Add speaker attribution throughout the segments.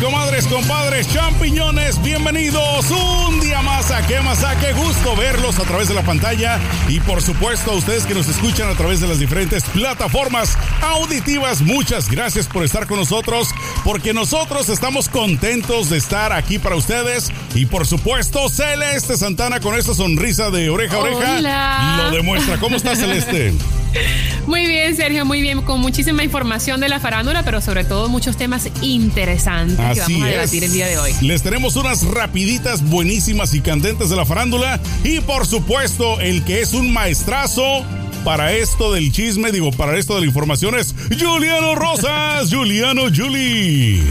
Speaker 1: comadres, compadres, champiñones, bienvenidos un día más a Qué más a qué gusto verlos a través de la pantalla y por supuesto a ustedes que nos escuchan a través de las diferentes plataformas auditivas. Muchas gracias por estar con nosotros porque nosotros estamos contentos de estar aquí para ustedes y por supuesto Celeste Santana con esta sonrisa de oreja a oreja lo demuestra. ¿Cómo está Celeste?
Speaker 2: Muy bien, Sergio, muy bien, con muchísima información de la farándula, pero sobre todo muchos temas interesantes que vamos a debatir el día de hoy.
Speaker 1: Les tenemos unas rapiditas buenísimas y candentes de la farándula y por supuesto el que es un maestrazo para esto del chisme, digo, para esto de la información es Juliano Rosas, Juliano Juli.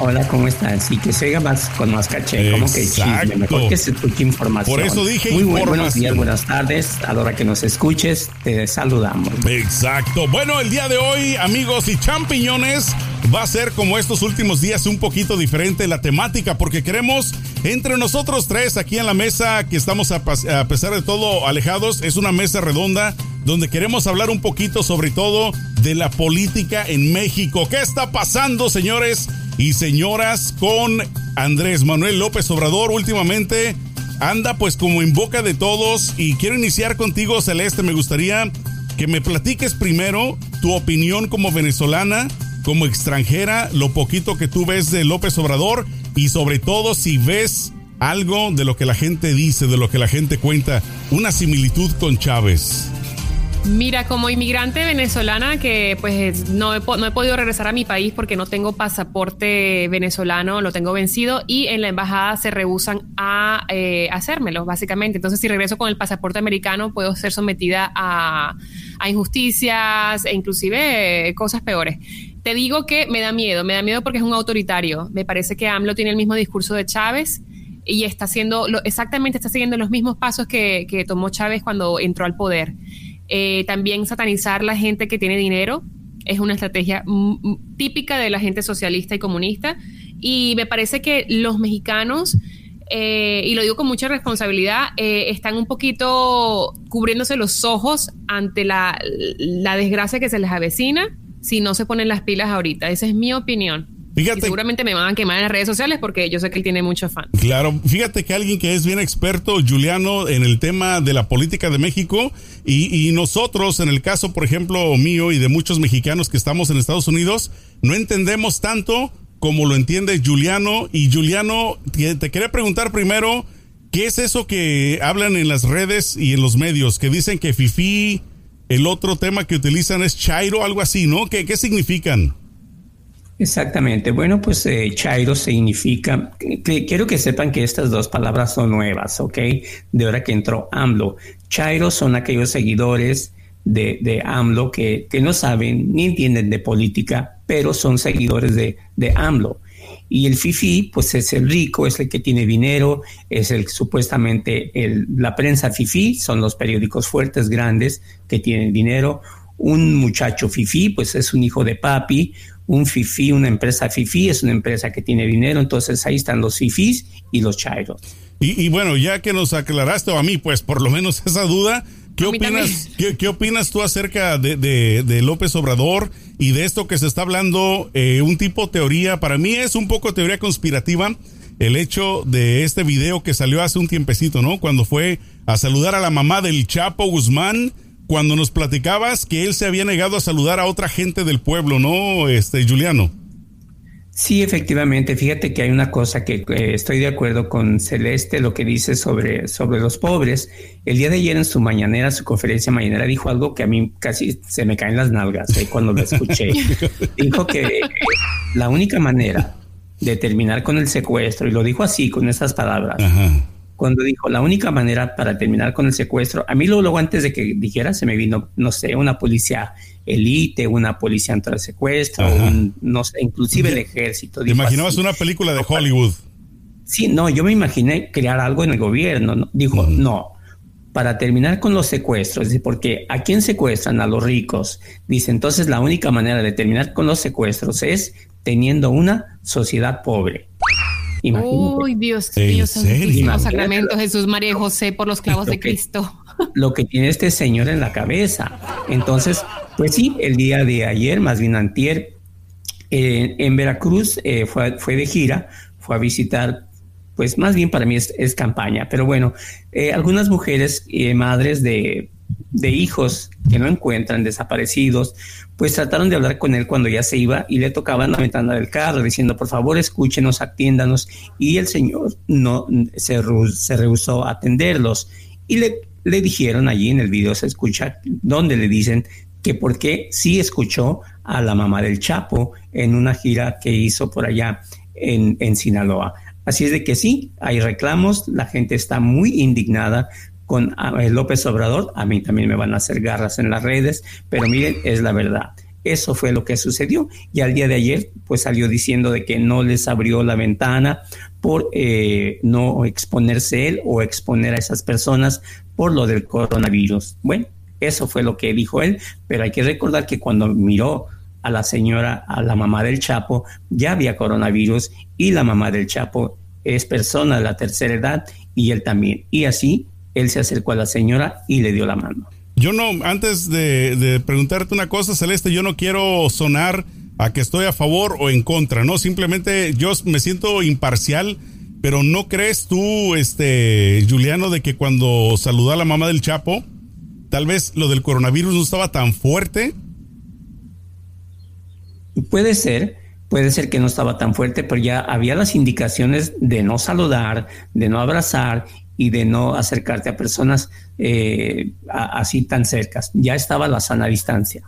Speaker 3: Hola, ¿cómo están? Sí, que se oiga más con más caché, como que chisme, mejor que se escuche información.
Speaker 1: Por eso dije
Speaker 3: Muy información. buenos días, buenas tardes, a la hora que nos escuches, te saludamos.
Speaker 1: Exacto. Bueno, el día de hoy, amigos y champiñones, va a ser como estos últimos días un poquito diferente la temática, porque queremos entre nosotros tres aquí en la mesa, que estamos a, a pesar de todo alejados, es una mesa redonda donde queremos hablar un poquito sobre todo de la política en México. ¿Qué está pasando, señores? Y señoras con Andrés Manuel López Obrador últimamente anda pues como en boca de todos. Y quiero iniciar contigo Celeste, me gustaría que me platiques primero tu opinión como venezolana, como extranjera, lo poquito que tú ves de López Obrador y sobre todo si ves algo de lo que la gente dice, de lo que la gente cuenta, una similitud con Chávez.
Speaker 2: Mira, como inmigrante venezolana que pues no he, no he podido regresar a mi país porque no tengo pasaporte venezolano, lo tengo vencido y en la embajada se rehusan a eh, hacérmelo, básicamente. Entonces, si regreso con el pasaporte americano, puedo ser sometida a, injusticias e inclusive cosas peores. Te digo que me da miedo, me da miedo porque es un autoritario. Me parece que AMLO tiene el mismo discurso de Chávez y está haciendo, lo, exactamente está siguiendo los mismos pasos que, que tomó Chávez cuando entró al poder. Eh, también satanizar la gente que tiene dinero es una estrategia típica de la gente socialista y comunista. Y me parece que los mexicanos, eh, y lo digo con mucha responsabilidad, eh, están un poquito cubriéndose los ojos ante la, la desgracia que se les avecina si no se ponen las pilas ahorita. Esa es mi opinión. Fíjate, seguramente me van a quemar en las redes sociales porque yo sé que él tiene muchos fans.
Speaker 1: Claro, fíjate que alguien que es bien experto, Juliano, en el tema de la política de México y, y, nosotros, en el caso, por ejemplo, mío y de muchos mexicanos que estamos en Estados Unidos, no entendemos tanto como lo entiende Juliano. Y Juliano, te quería preguntar primero, ¿qué es eso que hablan en las redes y en los medios? Que dicen que Fifi, el otro tema que utilizan es Chairo, algo así, ¿no? ¿Qué, qué significan?
Speaker 3: Exactamente. Bueno, pues eh, Chairo significa, que, quiero que sepan que estas dos palabras son nuevas, ¿ok? De hora que entró AMLO. Chairo son aquellos seguidores de, de AMLO que, que, no saben ni entienden de política, pero son seguidores de, de AMLO. Y el FIFI, pues es el rico, es el que tiene dinero, es el supuestamente el, la prensa FIFI, son los periódicos fuertes, grandes, que tienen dinero. Un muchacho FIFI, pues es un hijo de papi, un FIFI, una empresa FIFI es una empresa que tiene dinero, entonces ahí están los FIFIs y los chairos.
Speaker 1: Y, bueno, ya que nos aclaraste a mí, pues por lo menos esa duda, ¿qué opinas, ¿qué, opinas tú acerca de, López Obrador y de esto que se está hablando? Eh, un tipo teoría, para mí es un poco teoría conspirativa el hecho de este video que salió hace un tiempecito, ¿no? Cuando fue a saludar a la mamá del Chapo Guzmán cuando nos platicabas que él se había negado a saludar a otra gente del pueblo, ¿no, este Juliano?
Speaker 3: Sí, efectivamente. Fíjate que hay una cosa que eh, estoy de acuerdo con Celeste, lo que dice sobre, sobre los pobres. El día de ayer en su mañanera, su conferencia mañanera, dijo algo que a mí casi se me caen las nalgas eh, cuando lo escuché. dijo que la única manera de terminar con el secuestro, y lo dijo así, con estas palabras, Ajá cuando dijo la única manera para terminar con el secuestro, a mí luego, antes de que dijera se me vino, no sé, una policía elite, una policía ante el secuestro, no sé, inclusive el ejército.
Speaker 1: ¿Te imaginabas una película de Hollywood?
Speaker 3: Sí, no, yo me imaginé crear algo en el gobierno. Dijo, no, para terminar con los secuestros, porque ¿a quién secuestran? A los ricos. Dice, entonces la única manera de terminar con los secuestros es teniendo una sociedad pobre.
Speaker 2: Uy, Dios mío, Santísimo Sacramento, Jesús, María y José, por los clavos de Cristo.
Speaker 3: Lo que tiene este señor en la cabeza. Entonces, pues sí, el día de ayer, más bien antier, en Veracruz eh, fue, fue de gira, fue a visitar pues más bien para mí es, campaña. Pero bueno, eh, algunas mujeres y madres de, de, hijos que no encuentran desaparecidos, pues trataron de hablar con él cuando ya se iba y le tocaban la ventana del carro diciendo, por favor, escúchenos, atiéndanos. Y el señor no se, se rehusó a atenderlos. Y le, le dijeron allí en el video, se escucha, donde le dicen que por qué sí escuchó a la mamá del Chapo en una gira que hizo por allá en, en Sinaloa. Así es de que sí, hay reclamos, la gente está muy indignada con ah, López Obrador, a mí también me van a hacer garras en las redes, pero miren, es la verdad. Eso fue lo que sucedió y al día de ayer pues salió diciendo de que no les abrió la ventana por eh, no exponerse él o exponer a esas personas por lo del coronavirus. Bueno, eso fue lo que dijo él, pero hay que recordar que cuando miró a la señora, a la mamá del Chapo, ya había coronavirus y la mamá del Chapo es persona de la tercera edad y él también. Y así él se acercó a la señora y le dio la mano.
Speaker 1: Yo no, antes de, preguntarte una cosa, Celeste, yo no quiero sonar a que estoy a favor o en contra, ¿no? Simplemente yo me siento imparcial, pero ¿no crees tú, este, Juliano, de que cuando saludó a la mamá del Chapo, tal vez lo del coronavirus no estaba tan fuerte
Speaker 3: Puede ser, puede ser que no estaba tan fuerte, pero ya había las indicaciones de no saludar, de no abrazar y de no acercarte a personas eh, así tan cercas. Ya estaba la sana distancia.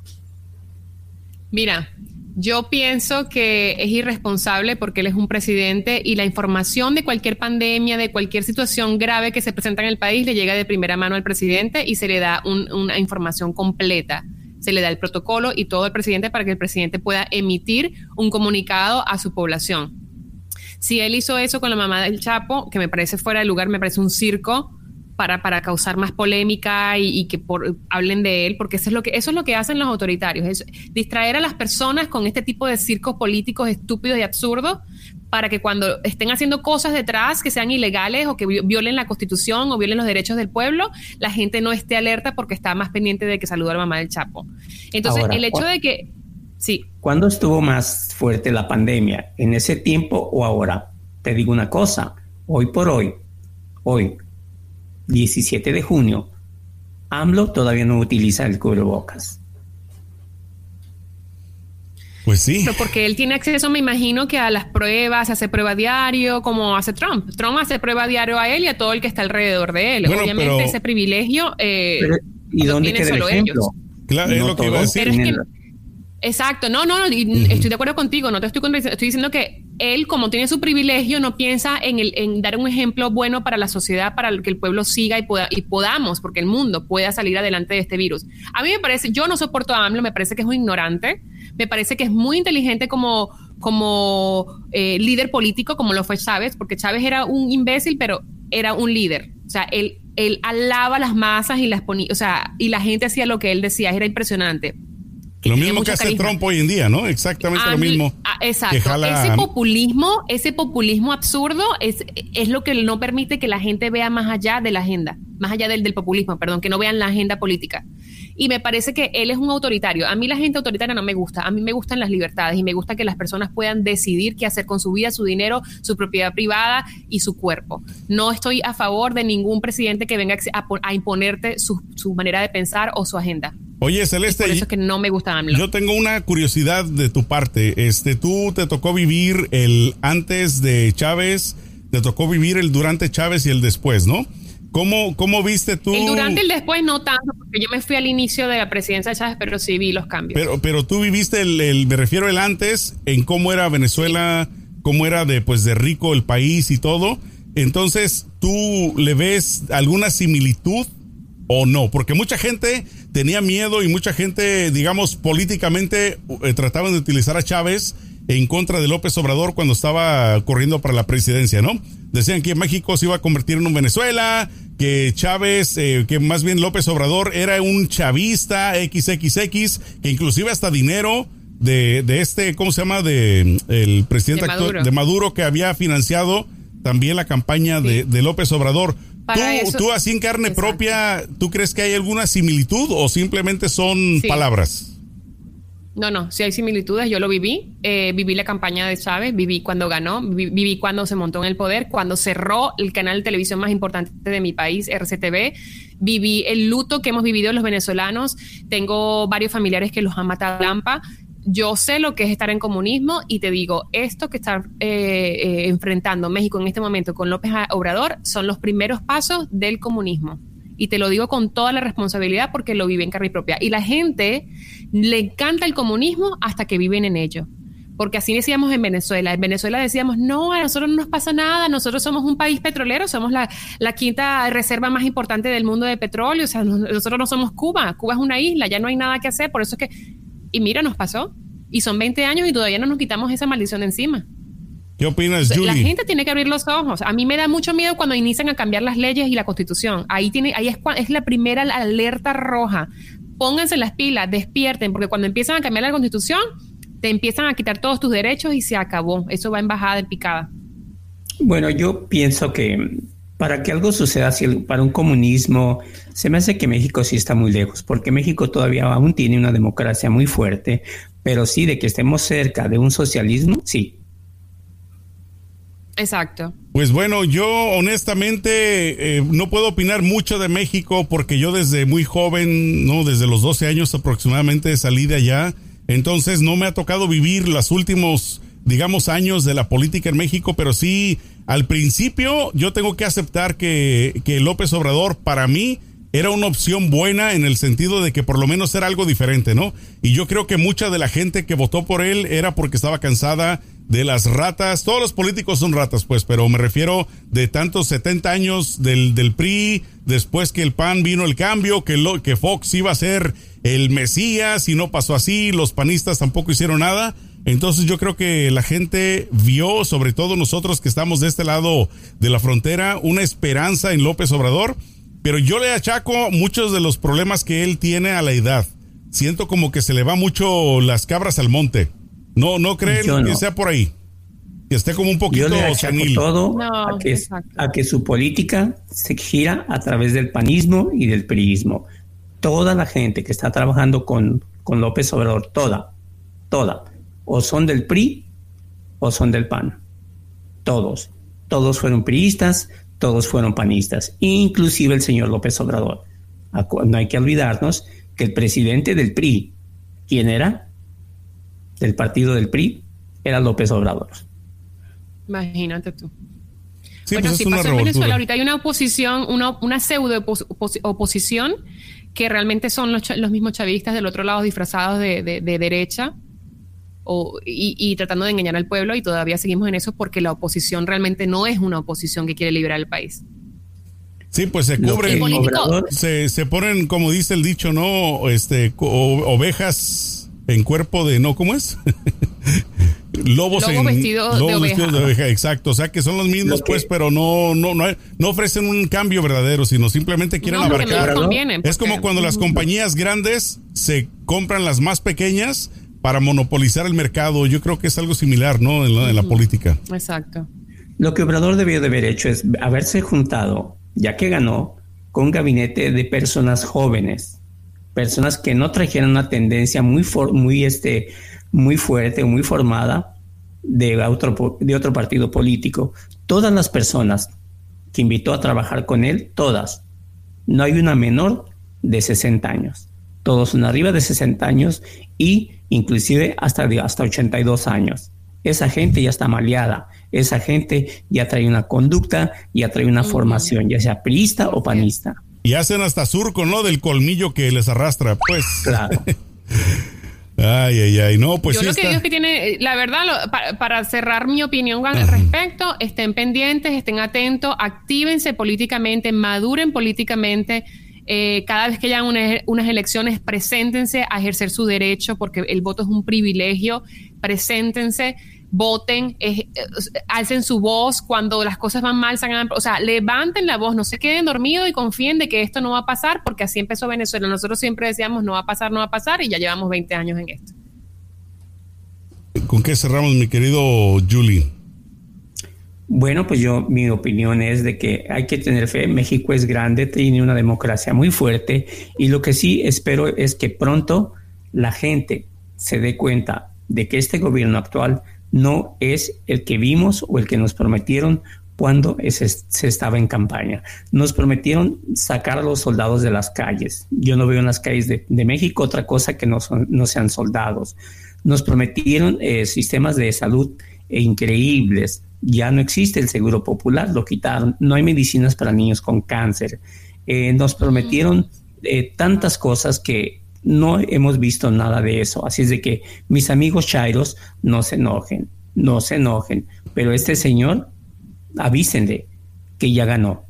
Speaker 2: Mira, yo pienso que es irresponsable porque él es un presidente y la información de cualquier pandemia, de cualquier situación grave que se presenta en el país, le llega de primera mano al presidente y se le da una información completa se le da el protocolo y todo al presidente para que el presidente pueda emitir un comunicado a su población. Si él hizo eso con la mamá del Chapo, que me parece fuera de lugar, me parece un circo, para, para causar más polémica y, que por, hablen de él, porque eso es lo que eso es lo que hacen los autoritarios, es distraer a las personas con este tipo de circos políticos estúpidos y absurdos para que cuando estén haciendo cosas detrás que sean ilegales o que violen la constitución o violen los derechos del pueblo, la gente no esté alerta porque está más pendiente de que saludó a la mamá del Chapo. Entonces, el hecho de que... Sí.
Speaker 3: ¿Cuándo estuvo más fuerte la pandemia? ¿En ese tiempo o ahora? Te digo una cosa, hoy por hoy, hoy, 17 de junio, AMLO todavía no utiliza el cubrebocas.
Speaker 1: Pues sí.
Speaker 2: Pero porque él tiene acceso, me imagino, que a las pruebas, hace prueba diario, como hace Trump. Trump hace prueba diario a él y a todo el que está alrededor de él. Obviamente ese privilegio eh,
Speaker 3: ¿Y dónde queda el ejemplo?
Speaker 1: Claro, es lo que iba a decir.
Speaker 2: Exacto, no, no, no estoy de acuerdo contigo, no te estoy estoy diciendo que él, como tiene su privilegio, no piensa en, el, en dar un ejemplo bueno para la sociedad, para que el pueblo siga y, pueda, y podamos, porque el mundo pueda salir adelante de este virus. A mí me parece, yo no soporto a AMLO, me parece que es un ignorante, me parece que es muy inteligente como, como eh, líder político, como lo fue Chávez, porque Chávez era un imbécil, pero era un líder. O sea, él, él alaba las masas y las ponía, o sea, y la gente hacía lo que él decía, era impresionante.
Speaker 1: Lo mismo que hace Trump hoy en día, ¿no? Exactamente lo mismo.
Speaker 2: Exacto. Ese populismo, ese populismo absurdo es, es lo que no permite que la gente vea más allá de la agenda, más allá del, del populismo, perdón, que no vean la agenda política. Y me parece que él es un autoritario. A mí la gente autoritaria no me gusta. A mí me gustan las libertades y me gusta que las personas puedan decidir qué hacer con su vida, su dinero, su propiedad privada y su cuerpo. No estoy a favor de ningún presidente que venga a, imponerte su, su manera de pensar o su agenda.
Speaker 1: Oye, Celeste.
Speaker 2: por eso es que no me gusta AMLO.
Speaker 1: Yo tengo una curiosidad de tu parte. Este, tú te tocó vivir el antes de Chávez, te tocó vivir el durante Chávez y el después, ¿no? ¿Cómo, ¿Cómo viste tú?
Speaker 2: El durante y el después no tanto, porque yo me fui al inicio de la presidencia de Chávez, pero sí vi los cambios.
Speaker 1: Pero, pero tú viviste el, me refiero el antes, en cómo era Venezuela, cómo era de, pues, de rico el país y todo. Entonces, ¿tú le ves alguna similitud o no? Porque mucha gente tenía miedo y mucha gente, digamos, políticamente eh, trataban de utilizar a Chávez en contra de López Obrador cuando estaba corriendo para la presidencia, ¿no? Decían que México se iba a convertir en un Venezuela, que Chávez, eh, que más bien López Obrador era un chavista XXX, que inclusive hasta dinero de, de este, ¿cómo se llama? De el presidente de Maduro, de Maduro que había financiado también la campaña de, de López Obrador. ¿Tú, así en carne propia, ¿tú crees que hay alguna similitud o simplemente son palabras?
Speaker 2: No, no, sí hay similitudes. Yo lo viví. Eh, viví la campaña de Chávez, viví cuando ganó, viví, cuando se montó en el poder, cuando cerró el canal de televisión más importante de mi país, RCTV. Viví el luto que hemos vivido los venezolanos. Tengo varios familiares que los han matado a Lampa. Yo sé lo que es estar en comunismo y te digo, esto que está eh, eh, enfrentando México en este momento con López Obrador son los primeros pasos del comunismo. Y te lo digo con toda la responsabilidad porque lo vive en carne propia. Y la gente le encanta el comunismo hasta que viven en ello. Porque así decíamos en Venezuela. En Venezuela decíamos, no, a nosotros no nos pasa nada, nosotros somos un país petrolero, somos la, quinta reserva más importante del mundo de petróleo, o sea, nosotros no somos Cuba, Cuba es una isla, ya no hay nada que hacer, por eso es que... Y mira, nos pasó. Y son 20 años y todavía no nos quitamos esa maldición de encima.
Speaker 1: ¿Qué opinas, Julie?
Speaker 2: La gente tiene que abrir los ojos. A mí me da mucho miedo cuando inician a cambiar las leyes y la constitución. Ahí, tiene, ahí es, es la primera alerta roja. Pónganse las pilas, despierten, porque cuando empiezan a cambiar la constitución, te empiezan a quitar todos tus derechos y se acabó. Eso va en bajada, en picada.
Speaker 3: Bueno, yo pienso que para que algo suceda así, para un comunismo, se me hace que México sí está muy lejos, porque México todavía aún tiene una democracia muy fuerte, pero sí de que estemos cerca de un socialismo, sí,
Speaker 2: Exacto.
Speaker 1: Pues bueno, yo honestamente eh, no puedo opinar mucho de México porque yo desde muy joven, no, desde los 12 años aproximadamente salí de allá, entonces no me ha tocado vivir los últimos, digamos, años de la política en México, pero sí, al principio yo tengo que aceptar que, que López Obrador para mí era una opción buena en el sentido de que por lo menos era algo diferente, ¿no? Y yo creo que mucha de la gente que votó por él era porque estaba cansada de las ratas. Todos los políticos son ratas, pues, pero me refiero de tantos 70 años del, del PRI, después que el PAN vino el cambio, que, lo, que Fox iba a ser el Mesías y no pasó así, los panistas tampoco hicieron nada. Entonces yo creo que la gente vio, sobre todo nosotros que estamos de este lado de la frontera, una esperanza en López Obrador pero yo le achaco muchos de los problemas que él tiene a la edad. Siento como que se le va mucho las cabras al monte. No, no creen que sea por ahí. Que esté como un poquito
Speaker 3: yo le achaco todo a, que, a que su política se gira a través del panismo y del priismo. Toda la gente que está trabajando con, con López Obrador, toda, toda, o son del PRI o son del PAN. Todos. Todos fueron priistas, todos fueron panistas, inclusive el señor López Obrador. No hay que olvidarnos que el presidente del PRI, ¿quién era? Del partido del PRI, era López Obrador.
Speaker 2: Imagínate tú. bueno, pues si pasó en Venezuela, ahorita hay una oposición, una, una pseudo oposición que realmente son los, mismos chavistas del otro lado disfrazados de derecha, y, tratando de engañar al pueblo y todavía seguimos en eso porque la oposición realmente no es una oposición que quiere liberar el país.
Speaker 1: Sí, pues se cubren, se, se, ponen, como dice el dicho, ¿no? Este, ovejas en cuerpo de, ¿no? ¿Cómo es? lobos
Speaker 2: en, vestidos de, oveja.
Speaker 1: exacto, o sea que son los mismos pues, pero no no no no ofrecen un cambio verdadero, sino simplemente quieren abarcar. es como cuando las compañías grandes se compran las más pequeñas para monopolizar el mercado. Yo creo que es algo similar, ¿no? En la, política.
Speaker 2: Exacto.
Speaker 3: Lo que Obrador debió de haber hecho es haberse juntado, ya que ganó, con un gabinete de personas jóvenes, personas que no trajeran una tendencia muy, muy, este, muy fuerte o muy formada de otro, de otro partido político. Todas las personas que invitó a trabajar con él, todas, no hay una menor de 60 años. Todos son arriba de 60 años y inclusive hasta, hasta 82 años. Esa gente ya está maleada, esa gente ya trae una conducta, ya trae una formación, ya sea priista o panista.
Speaker 1: Y hacen hasta surco, ¿no? Del colmillo que les arrastra, pues. Claro. Ay, ay, ay, no, pues
Speaker 2: Yo lo que digo es que tiene, la verdad, para, cerrar mi opinión al respecto, estén pendientes, estén atentos, actívense políticamente, maduren políticamente, eh, cada vez que hayan unas elecciones, preséntense a ejercer su derecho, porque el voto es un privilegio, preséntense, voten, eh, alcen su voz cuando las cosas van mal, o sea, levanten la voz, no se queden dormidos y confíen de que esto no va a pasar, porque así empezó Venezuela. Nosotros siempre decíamos no va a pasar, no va a pasar, y ya llevamos 20 años en esto.
Speaker 1: ¿Con qué cerramos, mi querido Julie?
Speaker 3: Bueno, pues yo, mi opinión es de que hay que tener fe. México es grande, tiene una democracia muy fuerte y lo que sí espero es que pronto la gente se dé cuenta de que este gobierno actual no es el que vimos o el que nos prometieron cuando se estaba en campaña. Nos prometieron sacar a los soldados de las calles. Yo no veo en las calles de, México otra cosa que no, no sean soldados. Nos prometieron eh, sistemas de salud increíbles. Ya no existe el seguro popular, lo quitaron. No hay medicinas para niños con cáncer. Eh, nos prometieron eh, tantas cosas que no hemos visto nada de eso. Así es de que mis amigos Chairos no se enojen, no se enojen. Pero este señor avísenle que ya ganó.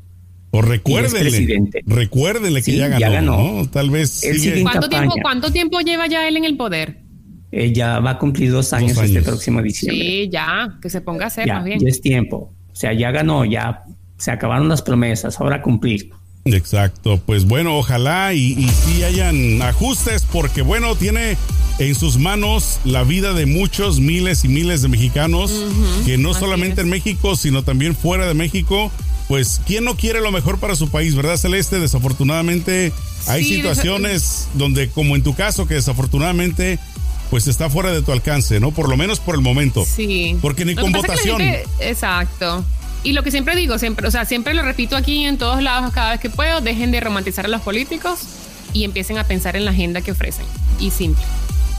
Speaker 1: O recuérdenle, recuérdenle que ya ganó. Tal vez.
Speaker 2: ¿Cuánto, tiempo, lleva ya él en el poder?
Speaker 3: ya va a cumplir dos años, este próximo diciembre.
Speaker 2: Sí, ya, que se ponga a hacer
Speaker 3: ya,
Speaker 2: más bien.
Speaker 3: Ya es tiempo. O sea, ya ganó, ya se acabaron las promesas, ahora cumplir.
Speaker 1: Exacto, pues bueno, ojalá y, y sí hayan ajustes porque bueno, tiene en sus manos la vida de muchos miles y miles de mexicanos que no solamente en México, sino también fuera de México. Pues, ¿quién no quiere lo mejor para su país, verdad, Celeste? Desafortunadamente, hay situaciones donde, como en tu caso, que desafortunadamente, pues está fuera de tu alcance, ¿no? Por lo menos por el momento.
Speaker 2: Sí.
Speaker 1: Porque ni con votación.
Speaker 2: exacto. Y lo que siempre digo, siempre, o sea, siempre lo repito aquí en todos lados cada vez que puedo, dejen de romantizar a los políticos y empiecen a pensar en la agenda que ofrecen. Y simple.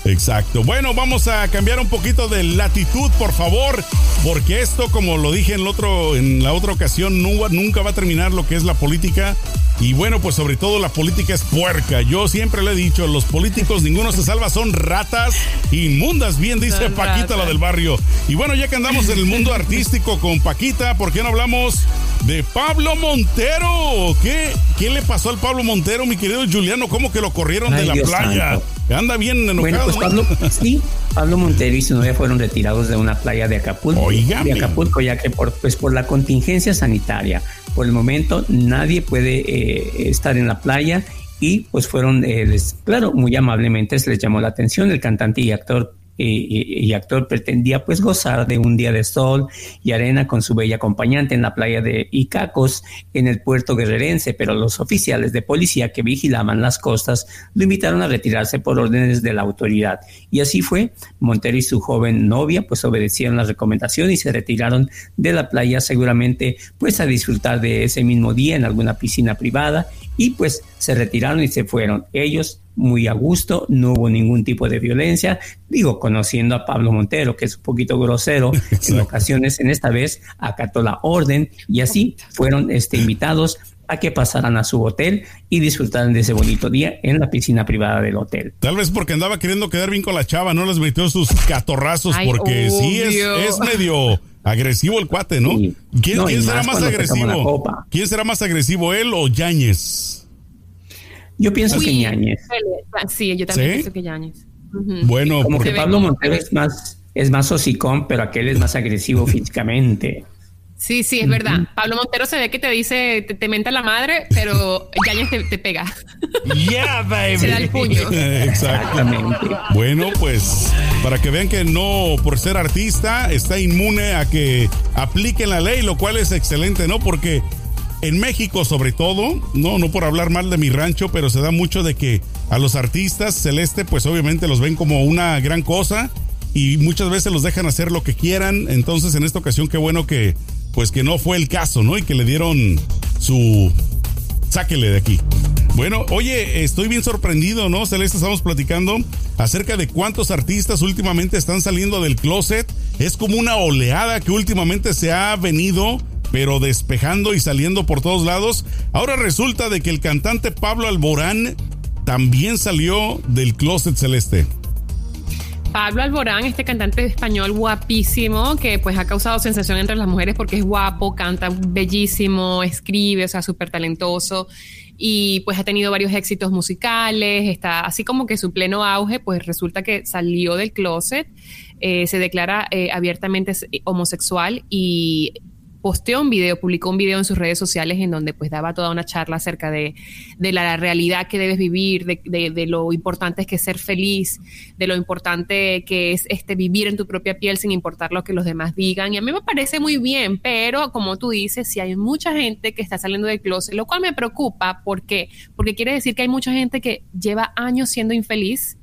Speaker 1: Exacto. Bueno, vamos a cambiar un poquito de latitud, por favor, porque esto, como lo dije en, otro, en la otra ocasión, nunca va a terminar lo que es la política. Y bueno, pues sobre todo la política es puerca. Yo siempre le he dicho, los políticos ninguno se salva, son ratas inmundas, bien dice Paquita, la del barrio. Y bueno, ya que andamos en el mundo artístico con Paquita, ¿por qué no hablamos de Pablo Montero? ¿Qué, qué le pasó al Pablo Montero, mi querido Juliano? ¿Cómo que lo corrieron de la playa? Anda bien enojado. Bueno, pues
Speaker 3: Pablo, sí, Pablo Montero y su novia fueron retirados de una playa de Acapulco. De Acapulco, ya que por, pues por la contingencia sanitaria, por el momento nadie puede eh, estar en la playa y pues fueron, eh, claro, muy amablemente se les llamó la atención el cantante y actor y, actor pretendía pues gozar de un día de sol y arena con su bella acompañante en la playa de Icacos en el puerto guerrerense, pero los oficiales de policía que vigilaban las costas lo invitaron a retirarse por órdenes de la autoridad. Y así fue, Montero y su joven novia pues obedecieron la recomendación y se retiraron de la playa seguramente pues a disfrutar de ese mismo día en alguna piscina privada y pues se retiraron y se fueron. Ellos muy a gusto, no hubo ningún tipo de violencia. Digo, conociendo a Pablo Montero, que es un poquito grosero en ocasiones, en esta vez acató la orden y así fueron este, invitados a que pasaran a su hotel y disfrutaran de ese bonito día en la piscina privada del hotel.
Speaker 1: Tal vez porque andaba queriendo quedar bien con la chava, no les metió sus catorrazos, porque sí es, medio agresivo el cuate, ¿no? ¿Quién, será más agresivo? ¿Quién será más agresivo, él o Yáñez?
Speaker 3: Yo pienso que Ñañez.
Speaker 2: Sí, yo también pienso que Ñañez.
Speaker 1: Bueno,
Speaker 3: como porque Pablo Montero es más, es más hosicón, pero aquel es más agresivo físicamente.
Speaker 2: Sí, sí, es verdad. Pablo Montero se ve que te dice, te, te menta la madre, pero Yañez te, te, pega.
Speaker 1: Yeah, baby.
Speaker 2: Se da el puño.
Speaker 1: Exactamente. Bueno, pues para que vean que no, por ser artista, está inmune a que apliquen la ley, lo cual es excelente, ¿no? Porque en México sobre todo, no, no por hablar mal de mi rancho, pero se da mucho de que a los artistas celeste, pues obviamente los ven como una gran cosa y muchas veces los dejan hacer lo que quieran. Entonces, en esta ocasión, qué bueno que, pues que no fue el caso, ¿no? Y que le dieron su sáquele de aquí. Bueno, oye, estoy bien sorprendido, ¿no? Celeste, estamos platicando acerca de cuántos artistas últimamente están saliendo del closet. Es como una oleada que últimamente se ha venido pero despejando y saliendo por todos lados. Ahora resulta de que el cantante Pablo Alborán también salió del closet celeste.
Speaker 2: Pablo Alborán, este cantante español guapísimo, que pues ha causado sensación entre las mujeres porque es guapo, canta bellísimo, escribe, o sea, súper talentoso y pues ha tenido varios éxitos musicales, está así como que su pleno auge, pues resulta que salió del closet, eh, se declara eh, abiertamente homosexual y posteó un video, publicó un video en sus redes sociales en donde pues daba toda una charla acerca de, la realidad que debes vivir, de, lo importante es que ser feliz, de lo importante que es este vivir en tu propia piel sin importar lo que los demás digan. Y a mí me parece muy bien, pero como tú dices, si hay mucha gente que está saliendo del closet, lo cual me preocupa, ¿por qué? Porque quiere decir que hay mucha gente que lleva años siendo infeliz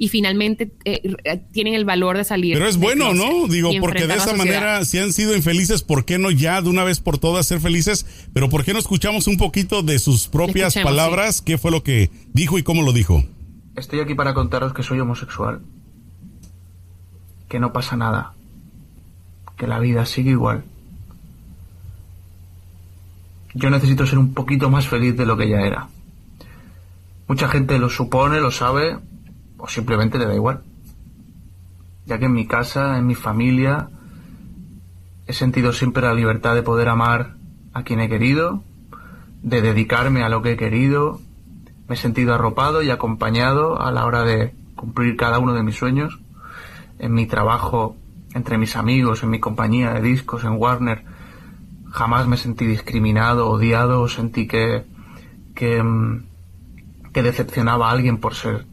Speaker 2: y finalmente eh, tienen el valor de salir.
Speaker 1: Pero es bueno, ¿no? Digo, porque de esa manera, si han sido infelices, ¿por qué no ya de una vez por todas ser felices? Pero ¿por qué no escuchamos un poquito de sus propias palabras? ¿Qué fue lo que dijo y cómo lo dijo?
Speaker 4: Estoy aquí para contaros que soy homosexual. Que no pasa nada. Que la vida sigue igual. Yo necesito ser un poquito más feliz de lo que ya era. Mucha gente lo supone, lo sabe, o simplemente le da igual. Ya que en mi casa, en mi familia, he sentido siempre la libertad de poder amar a quien he querido, de dedicarme a lo que he querido, me he sentido arropado y acompañado a la hora de cumplir cada uno de mis sueños. En mi trabajo, entre mis amigos, en mi compañía de discos, en Warner, jamás me sentí discriminado, odiado, o sentí que, que, mm, que decepcionaba a alguien por ser.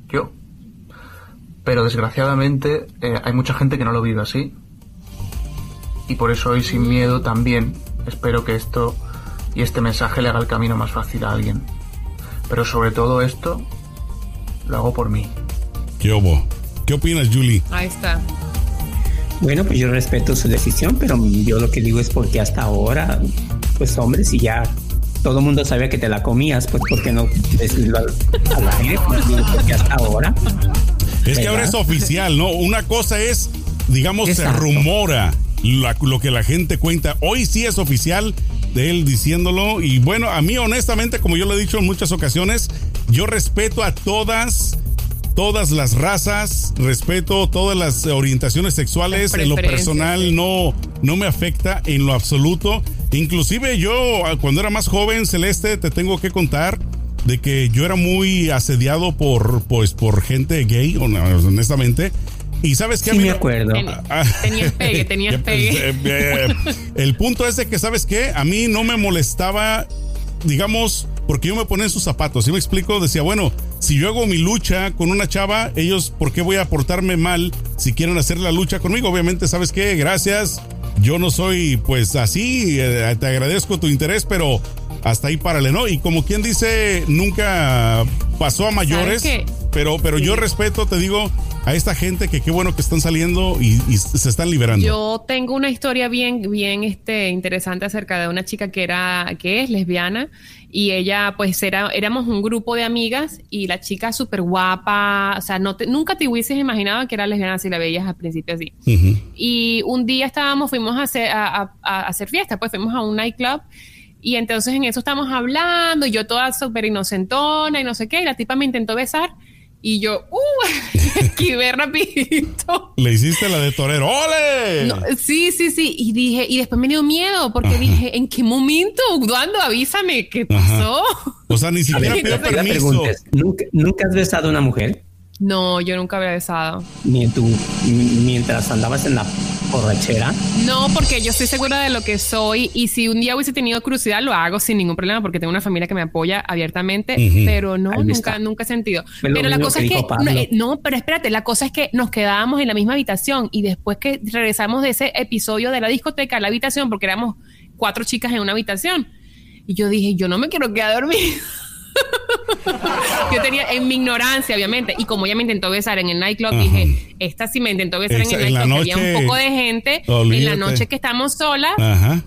Speaker 4: Pero desgraciadamente eh, hay mucha gente que no lo vive así. Y por eso hoy sin miedo también espero que esto y este mensaje le haga el camino más fácil a alguien. Pero sobre todo esto lo hago por mí.
Speaker 1: ¿Qué hubo? ¿Qué opinas, Julie?
Speaker 2: Ahí está.
Speaker 3: Bueno, pues yo respeto su decisión, pero yo lo que digo es porque hasta ahora, pues hombre, si ya todo el mundo sabía que te la comías, pues ¿por qué no decirlo al, aire? Pues, porque hasta ahora
Speaker 1: es que ahora es oficial, ¿no? Una cosa es, digamos, se rumora lo que la gente cuenta. Hoy sí es oficial de él diciéndolo. Y bueno, a mí honestamente, como yo lo he dicho en muchas ocasiones, yo respeto a todas todas las razas, respeto todas las orientaciones sexuales, en lo personal no, no me afecta en lo absoluto. Inclusive yo cuando era más joven, Celeste, te tengo que contar de que yo era muy asediado por, pues, por gente gay, honestamente. Y sabes qué?
Speaker 3: Sí, me acuerdo.
Speaker 2: Tenías pegue, tenías pegue.
Speaker 1: Eh, eh, el punto es de que, ¿sabes qué? A mí no me molestaba, digamos, porque yo me ponía en sus zapatos. ¿Sí me explico? Decía, bueno, si yo hago mi lucha con una chava, ellos, ¿por qué voy a portarme mal si quieren hacer la lucha conmigo? Obviamente, ¿sabes qué? Gracias. Yo no soy, pues, así. Eh, te agradezco tu interés, pero hasta ahí párale, ¿no? Y como quien dice, nunca pasó a mayores, pero, pero yo respeto, te digo, a esta gente que qué bueno que están saliendo y, se están liberando.
Speaker 2: Yo tengo una historia bien, bien este, interesante acerca de una chica que era, que es lesbiana y ella pues era, éramos un grupo de amigas y la chica súper guapa, o sea, no nunca te hubieses imaginado que era lesbiana si la veías al principio así. Y un día estábamos, fuimos a hacer, a hacer fiesta, pues fuimos a un nightclub y entonces en eso estamos hablando, y yo toda súper inocentona y no sé qué, y la tipa me intentó besar. Y yo, ¡uh! esquivé rapidito.
Speaker 1: Le hiciste la de torero. ¡Ole!
Speaker 2: sí, sí, sí. Y dije, y después me dio miedo porque dije, ¿en qué momento? ¿Cuándo? Avísame, ¿qué pasó?
Speaker 1: O sea, ni siquiera pidió permiso.
Speaker 3: ¿Nunca, ¿Nunca has besado a una mujer?
Speaker 2: No, yo nunca había besado.
Speaker 3: Ni tú, mientras andabas en la borrachera.
Speaker 2: No, porque yo estoy segura de lo que soy y si un día hubiese tenido curiosidad lo hago sin ningún problema porque tengo una familia que me apoya abiertamente, pero no, nunca, nunca he sentido. pero la cosa es que, eh, no, pero espérate, la cosa es que nos quedábamos en la misma habitación y después que regresamos de ese episodio de la discoteca a la habitación, porque éramos cuatro chicas en una habitación, y yo dije, yo no me quiero quedar dormida. yo tenía en mi ignorancia, obviamente, y como ella me intentó besar en el nightclub, dije, esta sí me intentó besar en el nightclub, había un poco de gente en la noche que estamos solas,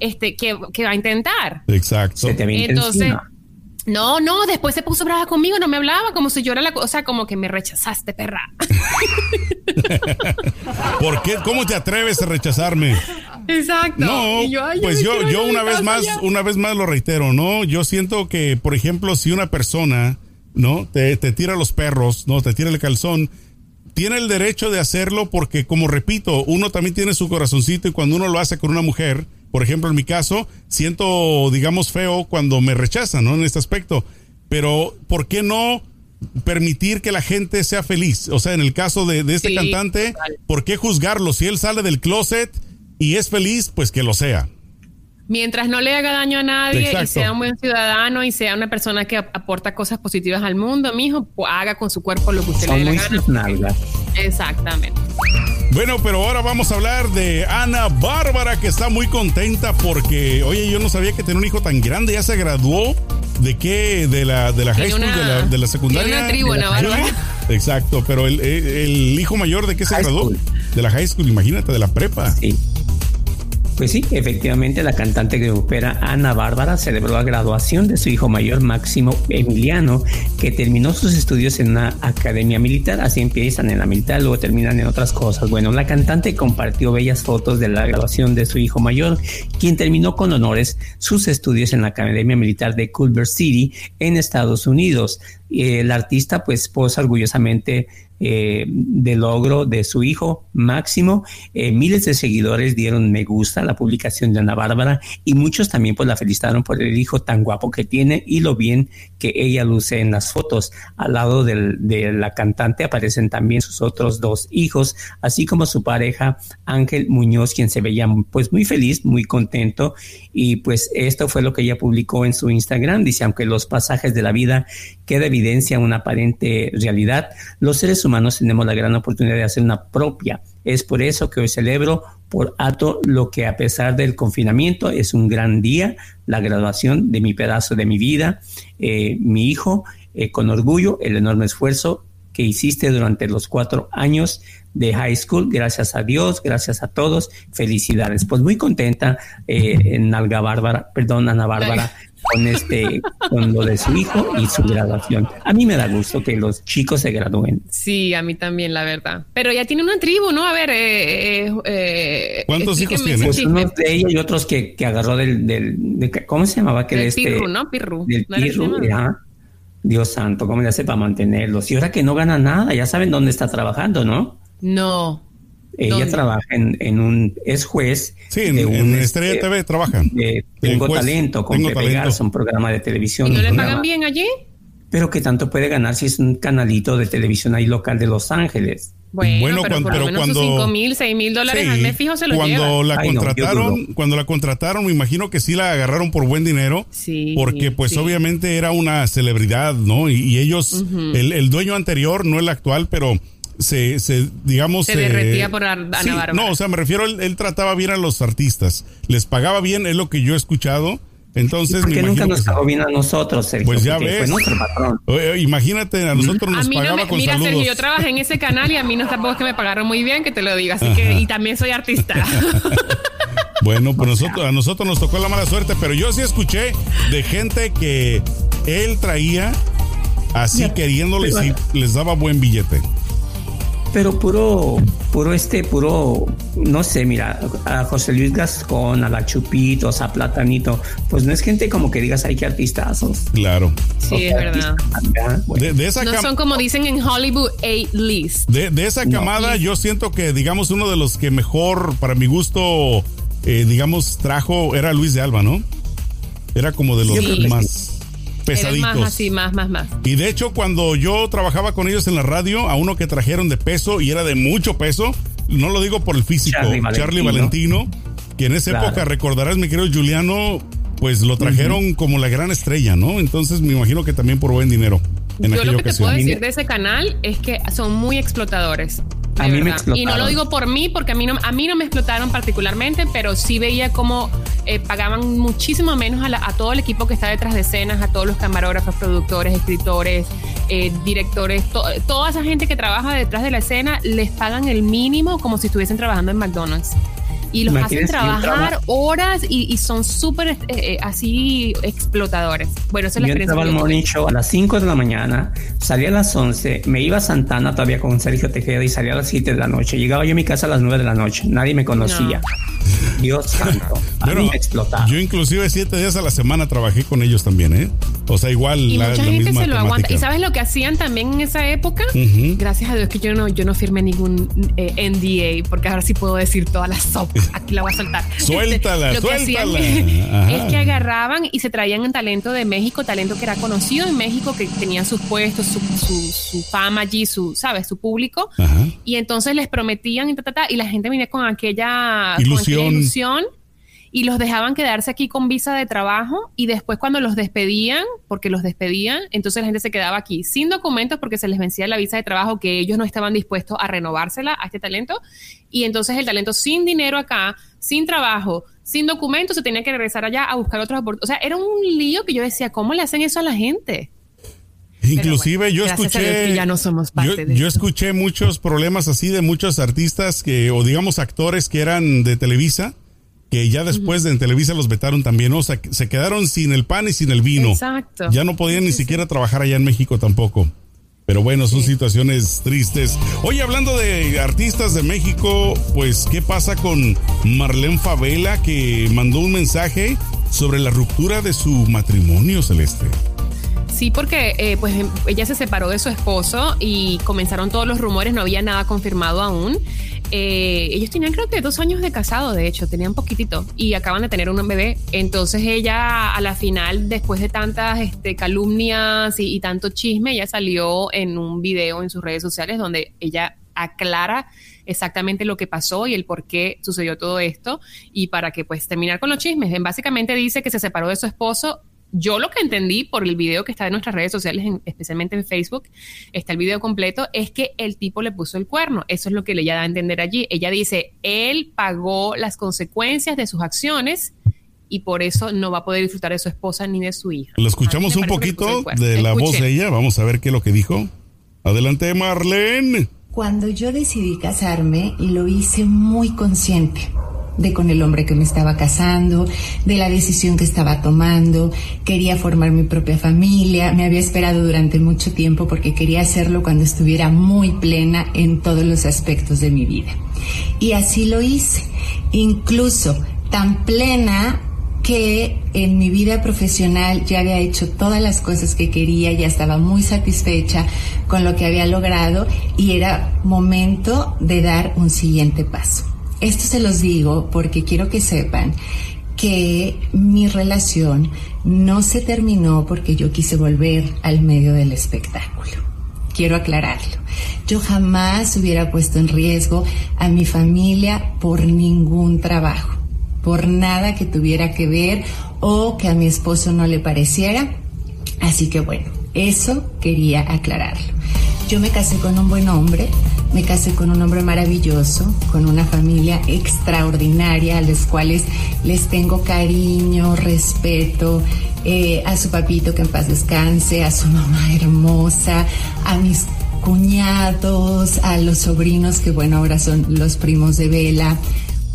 Speaker 2: este, que, va a intentar.
Speaker 1: Exacto.
Speaker 2: Entonces, no, no, después se puso brava conmigo, no me hablaba, como si yo era la cosa, como que me rechazaste, perra.
Speaker 1: ¿Por qué? ¿Cómo te atreves a rechazarme?
Speaker 2: Exacto.
Speaker 1: No, pues yo, yo una vez más, una vez más lo reitero, ¿no? Yo siento que, por ejemplo, si una persona, ¿no? Te, te tira los perros, ¿no? Te tira el calzón, tiene el derecho de hacerlo porque, como repito, uno también tiene su corazoncito y cuando uno lo hace con una mujer, por ejemplo, en mi caso, siento, digamos, feo cuando me rechazan, ¿no? En este aspecto. Pero, ¿por qué no permitir que la gente sea feliz? O sea, en el caso de, este cantante, ¿por qué juzgarlo? Si él sale del closet y es feliz, pues que lo sea.
Speaker 2: Mientras no le haga daño a nadie y sea un buen ciudadano y sea una persona que aporta cosas positivas al mundo, mijo, pues haga con su cuerpo lo que usted le dé la gana. Exactamente.
Speaker 1: Bueno, pero ahora vamos a hablar de Ana Bárbara, que está muy contenta porque, oye, yo no sabía que tenía un hijo tan grande, ya se graduó ¿De qué? ¿De la, de la high school? ¿De, la, ¿De la secundaria?
Speaker 2: Una tribu, ¿no?
Speaker 1: Exacto, pero el, el, hijo mayor de qué se graduó? De la high school, imagínate, de la prepa.
Speaker 3: Sí. Pues sí, efectivamente la cantante que opera Ana Bárbara celebró la graduación de su hijo mayor Máximo Emiliano, que terminó sus estudios en una academia militar, así empiezan en la militar, luego terminan en otras cosas. Bueno, la cantante compartió bellas fotos de la graduación de su hijo mayor, quien terminó con honores sus estudios en la Academia Militar de Culver City en Estados Unidos. El artista pues posa orgullosamente eh, de logro de su hijo Máximo. Eh, miles de seguidores dieron me gusta a la publicación de Ana Bárbara y muchos también pues la felicitaron por el hijo tan guapo que tiene y lo bien que ella luce en las fotos. Al lado de la cantante aparecen también sus otros dos hijos, así como su pareja Ángel Muñoz, quien se veía pues muy feliz, muy contento y pues esto fue lo que ella publicó en su Instagram. Dice, aunque los pasajes de la vida queda evidencia una aparente realidad, los seres tenemos la gran oportunidad de hacer una propia. Es por eso que hoy celebro por alto lo que a pesar del confinamiento es un gran día, la graduación de mi pedazo de mi vida, eh, mi hijo, eh, con orgullo, el enorme esfuerzo que hiciste durante los cuatro años de high school. Gracias a Dios, gracias a todos. Felicidades. Pues muy contenta eh, en Alga Bárbara, perdón, Ana Bárbara, con este, con lo de su hijo y su graduación. A mí me da gusto que los chicos se gradúen.
Speaker 2: Sí, a mí también, la verdad. Pero ya tiene una tribu, ¿no? A ver, eh, eh,
Speaker 1: eh ¿cuántos hijos tiene?
Speaker 3: Pues unos de ella y otros que, que agarró del, del ¿cómo se llamaba? Que
Speaker 2: del
Speaker 3: este,
Speaker 2: Pirru, ¿no? Pirru.
Speaker 3: Del Pirru, ya. Dios santo, ¿cómo le hace para mantenerlos? Y ahora que no gana nada, ya saben dónde está trabajando, ¿no?
Speaker 2: No.
Speaker 3: Ella trabaja en, un, es juez.
Speaker 1: Sí, en, un, Estrella este, TV trabajan.
Speaker 3: tengo talento con tengo Pepe talento. un programa de televisión.
Speaker 2: ¿Y no le pagan bien allí?
Speaker 3: Pero que tanto puede ganar si es un canalito de televisión ahí local de Los Ángeles.
Speaker 2: Bueno, pero cuando, por lo menos 5 mil, 6 mil dólares al mes fijo se lo
Speaker 1: cuando La contrataron, cuando la contrataron, me imagino que sí la agarraron por buen dinero.
Speaker 2: Sí.
Speaker 1: Porque pues obviamente era una celebridad, ¿no? Y, ellos, el, el dueño anterior, no el actual, pero se, se digamos...
Speaker 2: Se derretía por Ana Bárbara.
Speaker 1: No, o sea, me refiero, él, trataba bien a los artistas, les pagaba bien, es lo que yo he escuchado. Entonces,
Speaker 3: ¿Por nunca nos pagó bien a nosotros, Sergio?
Speaker 1: Pues ya ves. Fue nuestro patrón. imagínate, a nosotros nos pagaba con
Speaker 2: Mira,
Speaker 1: Sergio,
Speaker 2: yo trabajé en ese canal y a mí no tampoco es que me pagaron muy bien, que te lo digo, así que, y también soy artista.
Speaker 1: bueno, pues nosotros, a nosotros nos tocó la mala suerte, pero yo sí escuché de gente que él traía así queriéndoles y les daba buen billete
Speaker 3: pero puro, puro este, puro, no sé, mira, a José Luis Gascón, a la Chupitos, a Platanito, pues no es gente como que digas, hay que artistazos.
Speaker 1: Claro.
Speaker 2: Sí, es verdad. no son como dicen en Hollywood A-list.
Speaker 1: De, de, esa camada, yo siento que, digamos, uno de los que mejor, para mi gusto, eh, digamos, trajo era Luis de Alba, ¿no? Era como de los más pesaditos.
Speaker 2: Más así, más, más, más.
Speaker 1: Y de hecho, cuando yo trabajaba con ellos en la radio, a uno que trajeron de peso y era de mucho peso, no lo digo por el físico, Charlie Valentino, que en esa época recordarás, mi querido Juliano, pues lo trajeron como la gran estrella, ¿no? Entonces me imagino que también por buen dinero.
Speaker 2: En Yo lo que te puedo decir de ese canal es que son muy explotadores. A mí me y no lo digo por mí, porque a mí no, a mí no me explotaron particularmente, pero sí veía cómo eh, pagaban muchísimo menos a, todo el equipo que está detrás de escenas, a todos los camarógrafos, productores, escritores, eh, directores, toda esa gente que trabaja detrás de la escena, les pagan el mínimo como si estuviesen trabajando en McDonald's y los hacen trabajar horas y, son súper eh, eh, así explotadores. Bueno, esa es la
Speaker 3: Yo entraba al morning show a las 5 de la mañana, salía a las 11, me iba a Santana todavía con Sergio Tejeda y salía a las 7 de la noche. Llegaba yo a mi casa a las 9 de la noche, nadie me conocía. Dios santo, a mí me explotaba.
Speaker 1: Yo inclusive 7 días a la semana trabajé con ellos también, ¿eh? O sea, igual
Speaker 2: y mucha gente se lo aguanta. ¿Y sabes lo que hacían también en esa época? Gracias a Dios que yo no, yo no firmé ningún eh, NDA, porque ahora sí puedo decir todas las sopas aquí la voy a soltar.
Speaker 1: Suéltala, suéltala.
Speaker 2: es que agarraban y se traían en talento de México, talento que era conocido en México, que tenían sus puestos, su, su, fama allí, su, ¿sabes? Su público. Y entonces les prometían y, y la gente venía con aquella ilusión y los dejaban quedarse aquí con visa de trabajo y después cuando los despedían, porque los despedían, entonces la gente se quedaba aquí sin documentos porque se les vencía la visa de trabajo que ellos no estaban dispuestos a renovársela a este talento y entonces el talento sin dinero acá sin trabajo, sin documentos, se tenía que regresar allá a buscar otras oportunidades. O sea, era un lío que yo decía, ¿cómo le hacen eso a la gente?
Speaker 1: Inclusive yo escuché
Speaker 2: ya no somos parte
Speaker 1: yo, yo escuché muchos problemas así de muchos artistas que o digamos actores que eran de Televisa que ya después de en Televisa los vetaron también, o sea, se quedaron sin el pan y sin el vino.
Speaker 2: Exacto.
Speaker 1: Ya no podían ni siquiera trabajar allá en México tampoco. Pero bueno, son situaciones tristes. Hoy hablando de artistas de México, pues ¿qué pasa con Marlene Favela que mandó un mensaje sobre la ruptura de su matrimonio celeste?
Speaker 2: Sí, porque eh, pues ella se separó de su esposo y comenzaron todos los rumores, no había nada confirmado aún. Eh, ellos tenían creo que dos años de casado, de hecho, tenían poquitito y acaban de tener un bebé. Entonces ella a la final, después de tantas este, calumnias y, y tanto chisme, ella salió en un video en sus redes sociales donde ella aclara exactamente lo que pasó y el por qué sucedió todo esto y para que pues terminar con los chismes. Básicamente dice que se separó de su esposo yo lo que entendí por el video que está en nuestras redes sociales, especialmente en Facebook, está el video completo, es que el tipo le puso el cuerno. Eso es lo que ella da a entender allí. Ella dice, él pagó las consecuencias de sus acciones y por eso no va a poder disfrutar de su esposa ni de su hija.
Speaker 1: Lo escuchamos un poquito de la voz de ella. Vamos a ver qué es lo que dijo. Adelante, Marlene.
Speaker 5: Cuando yo decidí casarme, lo hice muy consciente de con el hombre que me estaba casando, de la decisión que estaba tomando, quería formar mi propia familia, me había esperado durante mucho tiempo porque quería hacerlo cuando estuviera muy plena en todos los aspectos de mi vida. Y así lo hice, incluso tan plena que en mi vida profesional ya había hecho todas las cosas que quería, ya estaba muy satisfecha con lo que había logrado y era momento de dar un siguiente paso. Esto se los digo porque quiero que sepan que mi relación no se terminó porque yo quise volver al medio del espectáculo. Quiero aclararlo. Yo jamás hubiera puesto en riesgo a mi familia por ningún trabajo, por nada que tuviera que ver o que a mi esposo no le pareciera. Así que bueno, eso quería aclararlo. Yo me casé con un buen hombre, me casé con un hombre maravilloso, con una familia extraordinaria, a los cuales les tengo cariño, respeto, eh, a su papito que en paz descanse, a su mamá hermosa, a mis cuñados, a los sobrinos que bueno, ahora son los primos de Vela.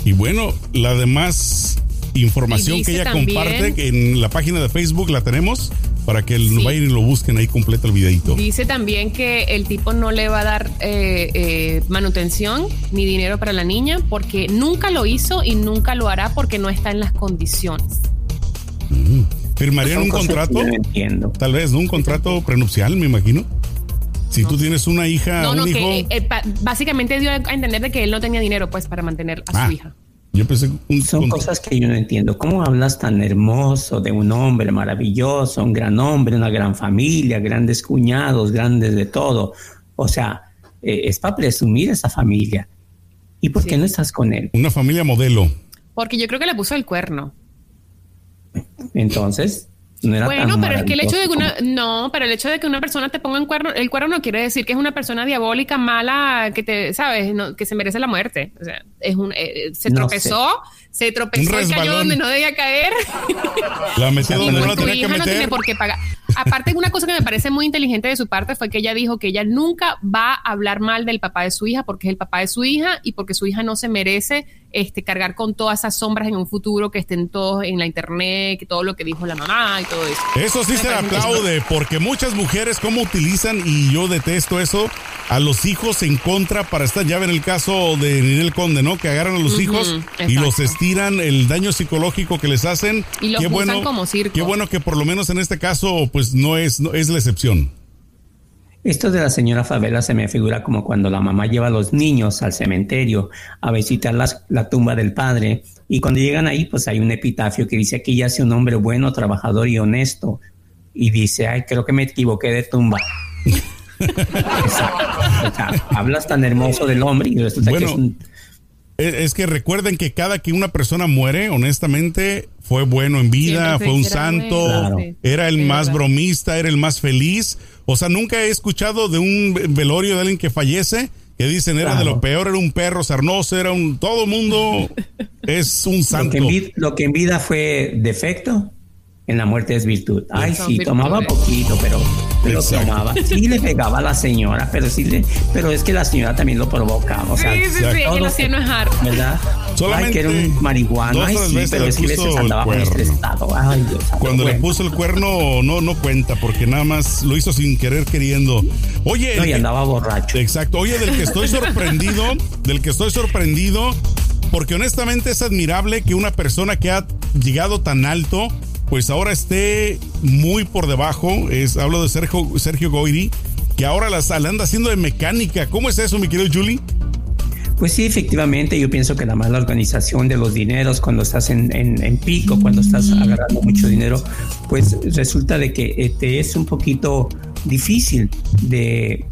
Speaker 1: Y bueno, la demás información que ella comparte en la página de Facebook la tenemos para que vayan y lo busquen ahí completo el videito.
Speaker 2: Dice también que el tipo no le va a dar eh, eh, manutención ni dinero para la niña porque nunca lo hizo y nunca lo hará porque no está en las condiciones.
Speaker 1: Mm. ¿Firmarían un contrato?
Speaker 3: entiendo.
Speaker 1: Tal vez, ¿no? Un contrato prenupcial, me imagino. Si tú tienes una hija, no, no, que
Speaker 2: eh, básicamente dio a entender de que él no tenía dinero pues para mantener a su ah. hija.
Speaker 1: Yo pensé
Speaker 3: Son cosas que yo no entiendo. ¿Cómo hablas tan hermoso de un hombre maravilloso, un gran hombre, una gran familia, grandes cuñados, grandes de todo? O sea, eh, es para presumir esa familia. ¿Y por qué no estás con él?
Speaker 1: Una familia modelo.
Speaker 2: Porque yo creo que le puso el cuerno.
Speaker 3: Entonces,
Speaker 2: bueno, pero es que el hecho de que una, no, pero el hecho de que una persona te ponga en cuerno, el cuerno no quiere decir que es una persona diabólica, mala, que te, sabes, que se merece la muerte. O sea, es un, eh, se tropezó, se tropezó y cayó donde no debía caer.
Speaker 1: La metió donde no la tenía que meter. No tiene
Speaker 2: por qué pagar. Aparte, una cosa que me parece muy inteligente de su parte fue que ella dijo que ella nunca va a hablar mal del papá de su hija porque es el papá de su hija y porque su hija no se merece este, cargar con todas esas sombras en un futuro que estén todos en la internet, que todo lo que dijo la mamá y todo eso.
Speaker 1: Eso sí se aplaude, porque muchas mujeres cómo utilizan, y yo detesto eso, a los hijos en contra para estar, ya ven el caso de Ninel Conde, ¿no? Que agarran a los hijos y los estiran, el daño psicológico que les hacen.
Speaker 2: Y los qué bueno, como circo.
Speaker 1: Qué bueno que por lo menos en este caso, pues no es, no, es la excepción.
Speaker 3: Esto de la señora Favela se me figura como cuando la mamá lleva a los niños al cementerio a visitar la tumba del padre y cuando llegan ahí pues hay un epitafio que dice aquí yace un hombre bueno, trabajador y honesto y dice, ay, creo que me equivoqué de tumba. hablas tan hermoso del hombre y resulta que es un
Speaker 1: es que recuerden que cada que una persona muere, honestamente, fue bueno en vida, fue un santo, era el más bromista, era el más feliz. O sea, nunca he escuchado de un velorio de alguien que fallece que dicen era de lo peor, era un perro sarnoso, era un todo mundo es un santo.
Speaker 3: lo que en vida fue defecto, en la muerte es virtud. Ay, sí, tomaba poquito, pero, pero tomaba. Sí le pegaba a la señora, pero sí le, pero es que la señora también lo provocaba. O sea,
Speaker 2: sí, sí, sí, todo, no es hard.
Speaker 3: ¿Verdad? Solamente Ay, que era un marihuana. Ay, sí, pero es que veces andaba estresado. Ay, Dios.
Speaker 1: Cuando le puso el cuerno, no, no cuenta, porque nada más lo hizo sin querer queriendo. Oye.
Speaker 3: No, y andaba borracho.
Speaker 1: Exacto. Oye, del que estoy sorprendido, del que estoy sorprendido, porque honestamente es admirable que una persona que ha llegado tan alto pues ahora esté muy por debajo. Es, hablo de Sergio, Sergio Goiri, que ahora las anda haciendo de mecánica. ¿Cómo es eso, mi querido Julie?
Speaker 3: Pues sí, efectivamente, yo pienso que la mala organización de los dineros cuando estás en, en, pico, cuando estás agarrando mucho dinero, pues resulta de que te este, es un poquito difícil de,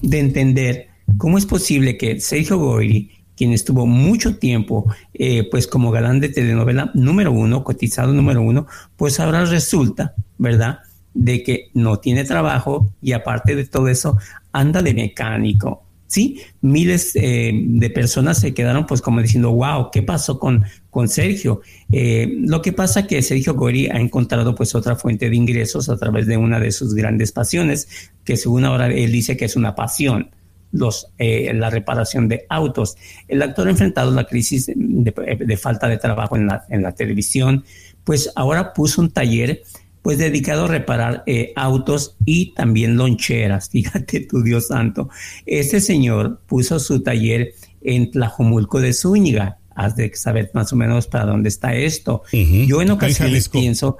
Speaker 3: de entender cómo es posible que Sergio Goiri quien estuvo mucho tiempo eh, pues como galán de telenovela número uno, cotizado número uno, pues ahora resulta, ¿verdad? De que no tiene trabajo y aparte de todo eso anda de mecánico. Sí, miles eh, de personas se quedaron pues como diciendo, wow, ¿qué pasó con, con Sergio? Eh, lo que pasa que Sergio Gori ha encontrado pues otra fuente de ingresos a través de una de sus grandes pasiones, que según ahora él dice que es una pasión, los, eh, la reparación de autos. El actor ha enfrentado la crisis de, falta de trabajo en la, en la, televisión, pues ahora puso un taller pues dedicado a reparar eh, autos y también loncheras. Fíjate tu Dios santo. Este señor puso su taller en Tlajomulco de Zúñiga. Has de saber más o menos para dónde está esto. Yo en ocasiones pienso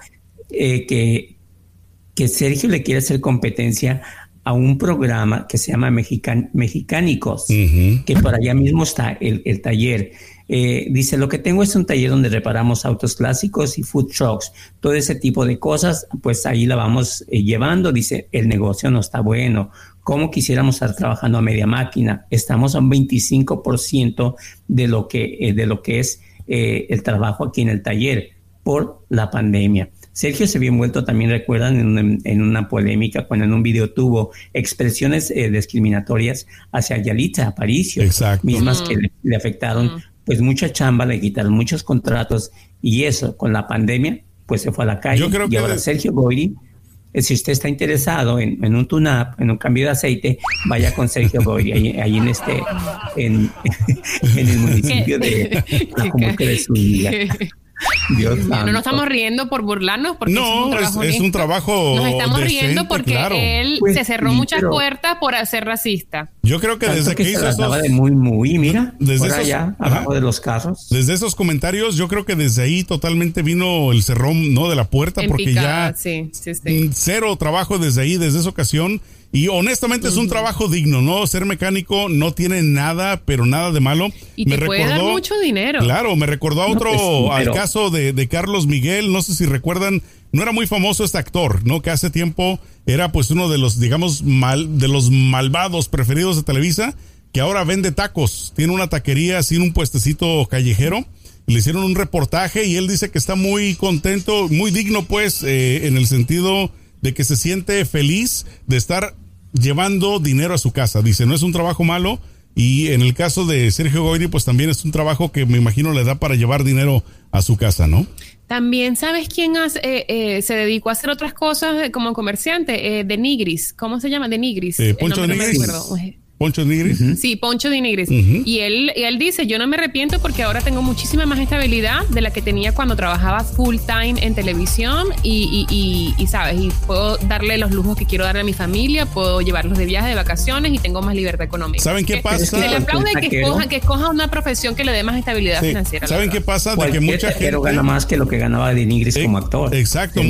Speaker 3: eh, que, que Sergio le quiere hacer competencia a un programa que se llama Mexicánicos, que por allá mismo está el, taller. Eh, dice, lo que tengo es un taller donde reparamos autos clásicos y food trucks, todo ese tipo de cosas, pues ahí la vamos eh, llevando. Dice, el negocio no está bueno. ¿Cómo quisiéramos estar trabajando a media máquina? Estamos a un 25% de lo que, eh, de lo que es el trabajo aquí en el taller por la pandemia. Sergio se había envuelto también, recuerdan, en, una polémica cuando en un video tuvo expresiones eh, discriminatorias hacia Yalitza Aparicio, mismas que le, afectaron pues mucha chamba, le quitaron muchos contratos y eso con la pandemia pues se fue a la calle. y ahora Sergio Goyri eh, si usted está interesado en, un tune-up, en un cambio de aceite, vaya con Sergio Goyri, ahí, en este, en, el municipio de la de Zúñiga.
Speaker 2: Dios no nos estamos riendo por burlarnos porque
Speaker 1: no, es un trabajo.
Speaker 2: Nos estamos riendo porque él pues se cerró muchas puertas por ser racista.
Speaker 1: Yo creo que desde que, hizo
Speaker 3: esos, de muy muy mira desde esos, allá abajo de los carros.
Speaker 1: Desde esos comentarios, yo creo que desde ahí totalmente vino el cerrón no de la puerta porque ya cero trabajo desde ahí desde esa ocasión y honestamente es un trabajo digno, ¿no? Ser mecánico no tiene nada, pero nada de malo.
Speaker 2: Y me recordó, mucho dinero.
Speaker 1: Claro, me recordó a otro, pues al caso de, de, Carlos Miguel, no sé si recuerdan, no era muy famoso este actor, ¿no? Que hace tiempo era pues uno de los, digamos, mal, de los malvados preferidos de Televisa, que ahora vende tacos, tiene una taquería así en un puestecito callejero. Le hicieron un reportaje y él dice que está muy contento, muy digno pues, eh, en el sentido de que se siente feliz de estar llevando dinero a su casa. Dice, no es un trabajo malo. Y en el caso de Sergio Goyri, pues también es un trabajo que me imagino le da para llevar dinero a su casa, ¿no?
Speaker 2: También, ¿sabes quién hace, eh, eh, se dedicó a hacer otras cosas como comerciante? de Nigris. ¿Cómo se llama? De Nigris.
Speaker 1: Poncho de Nigris. Poncho Nigris.
Speaker 2: Sí, Poncho de Nigris. Y él, él dice, yo no me arrepiento porque ahora tengo muchísima más estabilidad de la que tenía cuando trabajaba full time en televisión y, y, y, sabes, y puedo darle los lujos que quiero darle a mi familia, puedo llevarlos de viaje, de vacaciones y tengo más libertad económica.
Speaker 1: ¿Saben qué pasa?
Speaker 2: Se le aplaude que escoja, que escoja una profesión que le dé más estabilidad financiera.
Speaker 1: ¿Saben qué pasa? De que mucha gente
Speaker 3: gana más que lo que ganaba de Nigris como actor.
Speaker 1: Exacto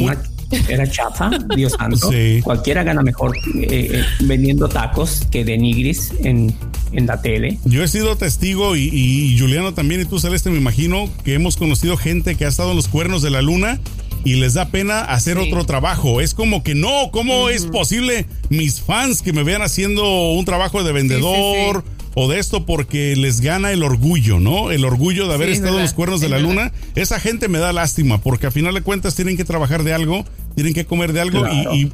Speaker 3: era chafa, Dios santo. Cualquiera gana mejor eh, eh, vendiendo tacos que de nigris en, en la tele.
Speaker 1: Yo he sido testigo y, y, Juliano también y tú Celeste me imagino que hemos conocido gente que ha estado en los cuernos de la luna y les da pena hacer otro trabajo. Es como que no, ¿cómo es posible mis fans que me vean haciendo un trabajo de vendedor? o de esto porque les gana el orgullo, ¿no? El orgullo de haber estado en los cuernos de la luna. Esa gente me da lástima porque a final de cuentas tienen que trabajar de algo tienen que comer de algo y,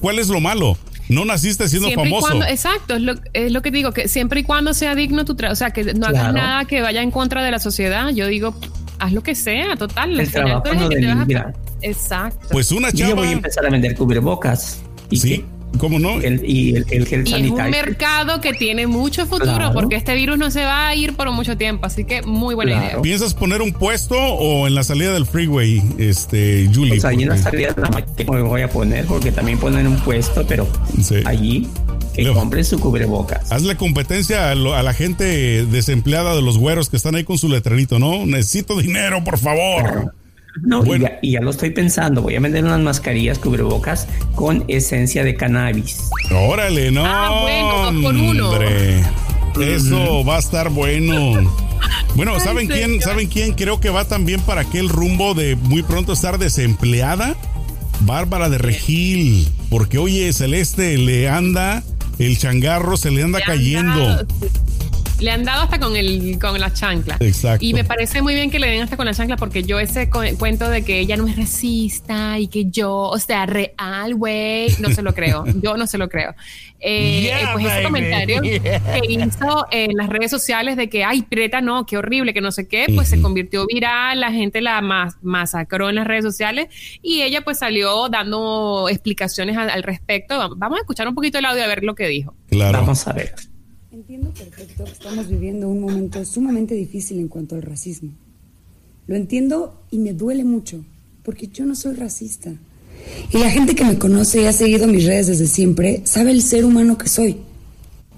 Speaker 1: ¿cuál es lo malo? No naciste siendo famoso.
Speaker 2: exacto, es lo, es lo, que digo, que siempre y cuando sea digno tu trabajo, o sea, que no hagas nada que vaya en contra de la sociedad, yo digo, haz lo que sea, total.
Speaker 3: El trabajo no denigra.
Speaker 2: Exacto.
Speaker 1: Pues una chava.
Speaker 3: Yo voy a empezar a vender cubrebocas. ¿Y
Speaker 1: sí. ¿Cómo no?
Speaker 3: El, y el, el gel
Speaker 2: y
Speaker 3: sanitario.
Speaker 2: es un mercado que tiene mucho futuro
Speaker 3: Claro.
Speaker 2: porque este virus no se va a ir por mucho tiempo, así que muy buena
Speaker 3: Claro.
Speaker 2: idea.
Speaker 1: ¿Piensas poner un puesto o en la salida del freeway, este, Julie?
Speaker 3: Pues allí en la salida de la máquina me voy a poner porque también ponen un puesto, pero
Speaker 1: Sí.
Speaker 3: allí que
Speaker 1: Leo.
Speaker 3: compren su cubrebocas.
Speaker 1: Hazle competencia a, lo- a la gente desempleada de los güeros que están ahí con su letrerito, ¿no? Necesito dinero, por favor.
Speaker 3: No,
Speaker 1: Bueno.
Speaker 3: y, ya, y ya lo estoy pensando. Voy a vender unas mascarillas cubrebocas con esencia de cannabis.
Speaker 1: Órale, no.
Speaker 2: Ah, bueno, dos por uno.
Speaker 1: hombre. Eso va a estar bueno. Bueno, ¿saben quién? ¿Saben quién? Creo que va también para aquel rumbo de muy pronto estar desempleada. Bárbara de Regil. Porque oye, Celeste le anda, el changarro se le anda
Speaker 2: Le
Speaker 1: cayendo.
Speaker 2: Le han dado hasta con el con la chancla.
Speaker 1: Exacto.
Speaker 2: Y me parece muy bien que le den hasta con la chancla porque yo ese cu- cuento de que ella no es racista y que yo, o sea, real, güey, no se lo creo. Yo no se lo creo. Eh,
Speaker 1: Yeah,
Speaker 2: eh, pues ese
Speaker 1: baby.
Speaker 2: comentario que hizo en las redes sociales de que, ay, Preta, no, qué horrible, que no sé qué, pues se convirtió viral, la gente la mas- masacró en las redes sociales y ella pues salió dando explicaciones al, al respecto. Vamos a escuchar un poquito el audio a ver lo que dijo.
Speaker 1: Claro.
Speaker 3: Vamos a ver.
Speaker 6: Entiendo perfecto que estamos viviendo un momento sumamente difícil en cuanto al racismo. Lo entiendo y me duele mucho, porque yo no soy racista. Y la gente que me conoce y ha seguido mis redes desde siempre sabe el ser humano que soy.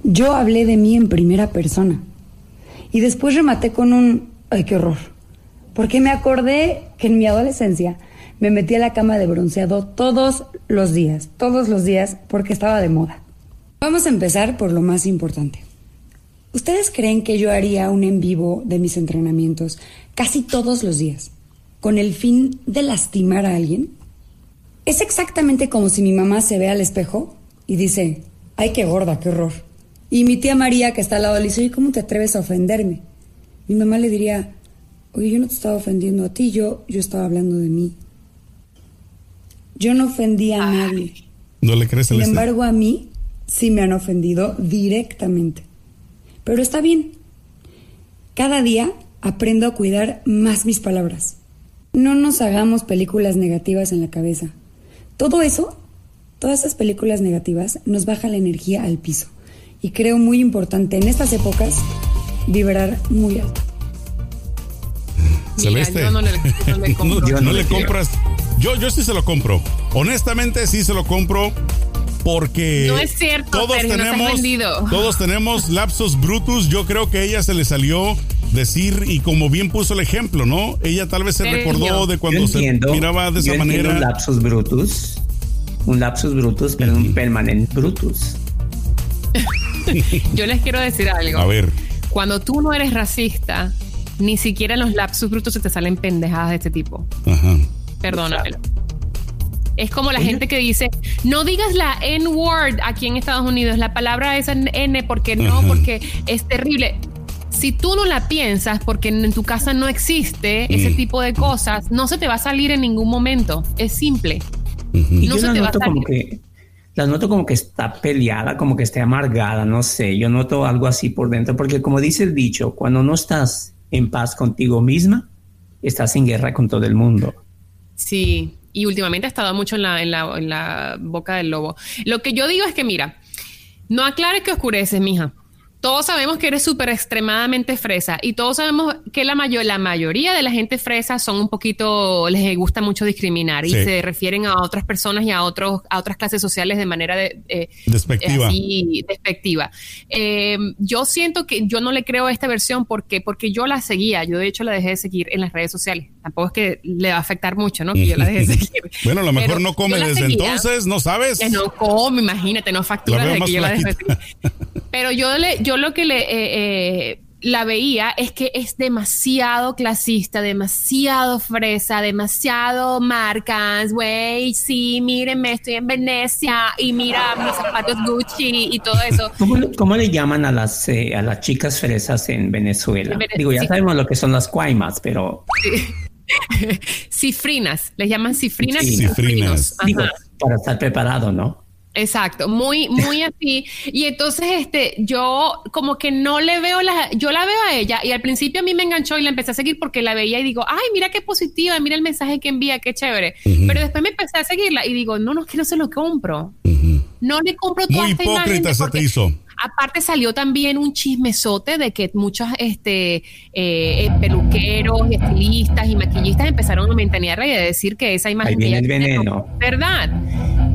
Speaker 6: Yo hablé de mí en primera persona. Y después rematé con un... ¡Ay, qué horror! Porque me acordé que en mi adolescencia me metí a la cama de bronceado todos los días, todos los días, porque estaba de moda. Vamos a empezar por lo más importante. ¿Ustedes creen que yo haría un en vivo de mis entrenamientos casi todos los días con el fin de lastimar a alguien? Es exactamente como si mi mamá se ve al espejo y dice, ay, qué gorda, qué horror. Y mi tía María, que está al lado, le dice, oye, ¿cómo te atreves a ofenderme? Mi mamá le diría, oye, yo no te estaba ofendiendo a ti, yo, yo estaba hablando de mí. Yo no ofendí a nadie.
Speaker 1: ¿No le crees,
Speaker 6: Sin embargo, a mí sí me han ofendido directamente. Pero está bien. Cada día aprendo a cuidar más mis palabras. No nos hagamos películas negativas en la cabeza. Todo eso, todas esas películas negativas, nos baja la energía al piso. Y creo muy importante en estas épocas vibrar muy alto.
Speaker 2: Mira,
Speaker 1: Celeste.
Speaker 2: yo no le, no le compro.
Speaker 1: No,
Speaker 3: Yo
Speaker 1: no
Speaker 3: no
Speaker 1: le
Speaker 3: le quiero.
Speaker 1: compras. Yo, yo sí se lo compro. Honestamente, sí se lo compro. Porque
Speaker 2: No es cierto,
Speaker 1: todos
Speaker 2: Sergio,
Speaker 1: tenemos, todos tenemos lapsos brutus. Yo creo que a ella se le salió decir y como bien puso el ejemplo, ¿no? Ella tal vez se
Speaker 2: Sergio.
Speaker 1: recordó de cuando se miraba de esa manera.
Speaker 3: un lapsus brutus, un lapsus brutus, pero un permanent brutus.
Speaker 2: Yo les quiero decir algo.
Speaker 1: A ver,
Speaker 2: Cuando tú no eres racista, ni siquiera en los lapsus brutos se te salen pendejadas de este tipo.
Speaker 1: ajá.
Speaker 2: Perdónamelo. Es como la gente que dice, no digas la N-word aquí en Estados Unidos, la palabra es N porque no, porque es terrible. Si tú no la piensas porque en tu casa no existe ese
Speaker 1: Mm.
Speaker 2: tipo de cosas, no se te va a salir en ningún momento. Es simple.
Speaker 3: Y
Speaker 2: No
Speaker 3: yo
Speaker 2: se
Speaker 3: la
Speaker 2: te va a
Speaker 3: noto como
Speaker 2: salir.
Speaker 3: que la noto como que está peleada, como que esté amargada, no sé. Yo noto algo así por dentro, porque como dice el dicho, cuando no estás en paz contigo misma, estás en guerra con todo el mundo.
Speaker 2: Sí, y últimamente ha estado mucho en la, en la, en la boca del lobo. Lo que yo digo es que, mira, no aclares que oscureces, mija. Todos sabemos que eres súper extremadamente fresa y todos sabemos que la, mayor, la mayoría de la gente fresa son un poquito, les gusta mucho discriminar y se refieren a otras personas y a, otros, a otras clases sociales de manera de, eh,
Speaker 1: Despectiva.
Speaker 2: así, despectiva. Eh, yo siento que yo no le creo a esta versión porque, porque yo la seguía. Yo, de hecho, la dejé de seguir en las redes sociales. Tampoco es que le va a afectar mucho, ¿no? Que yo la dejé de seguir.
Speaker 1: Bueno, a lo mejor
Speaker 2: Pero
Speaker 1: no come desde
Speaker 2: seguía.
Speaker 1: entonces, ¿no sabes?
Speaker 2: Que no come, imagínate, no factura desde que yo la dejé seguir. Pero yo, le, yo lo que le... eh, eh, la veía es que es demasiado clasista, demasiado fresa, demasiado marcas, güey, sí, mírenme, estoy en Venecia y mira mis zapatos Gucci y todo eso.
Speaker 3: ¿Cómo, le- cómo le llaman a las, eh, a las chicas fresas en Venezuela?
Speaker 2: En Vene-
Speaker 3: Digo, ya
Speaker 2: sí.
Speaker 3: sabemos lo que son las cuaimas, pero
Speaker 2: Cifrinas, les llaman cifrinas
Speaker 3: Sí,
Speaker 1: cifrinas.
Speaker 3: digo, para estar preparado, ¿no?
Speaker 2: Exacto, muy, muy así. Y entonces, este, yo como que no le veo la, yo la veo a ella y al principio a mí me enganchó y la empecé a seguir porque la veía y digo, ay, mira qué positiva, mira el mensaje que envía, qué chévere. Pero después me empecé a seguirla y digo, no, no, es que no se lo compro. No le compro toda
Speaker 1: Muy
Speaker 2: esta
Speaker 1: hipócrita se te hizo.
Speaker 2: Aparte salió también un chismesote de que muchos este, eh, peluqueros, estilistas y maquillistas empezaron a mentanearla y a decir que esa imagen
Speaker 3: Ahí viene el veneno.
Speaker 2: no verdad.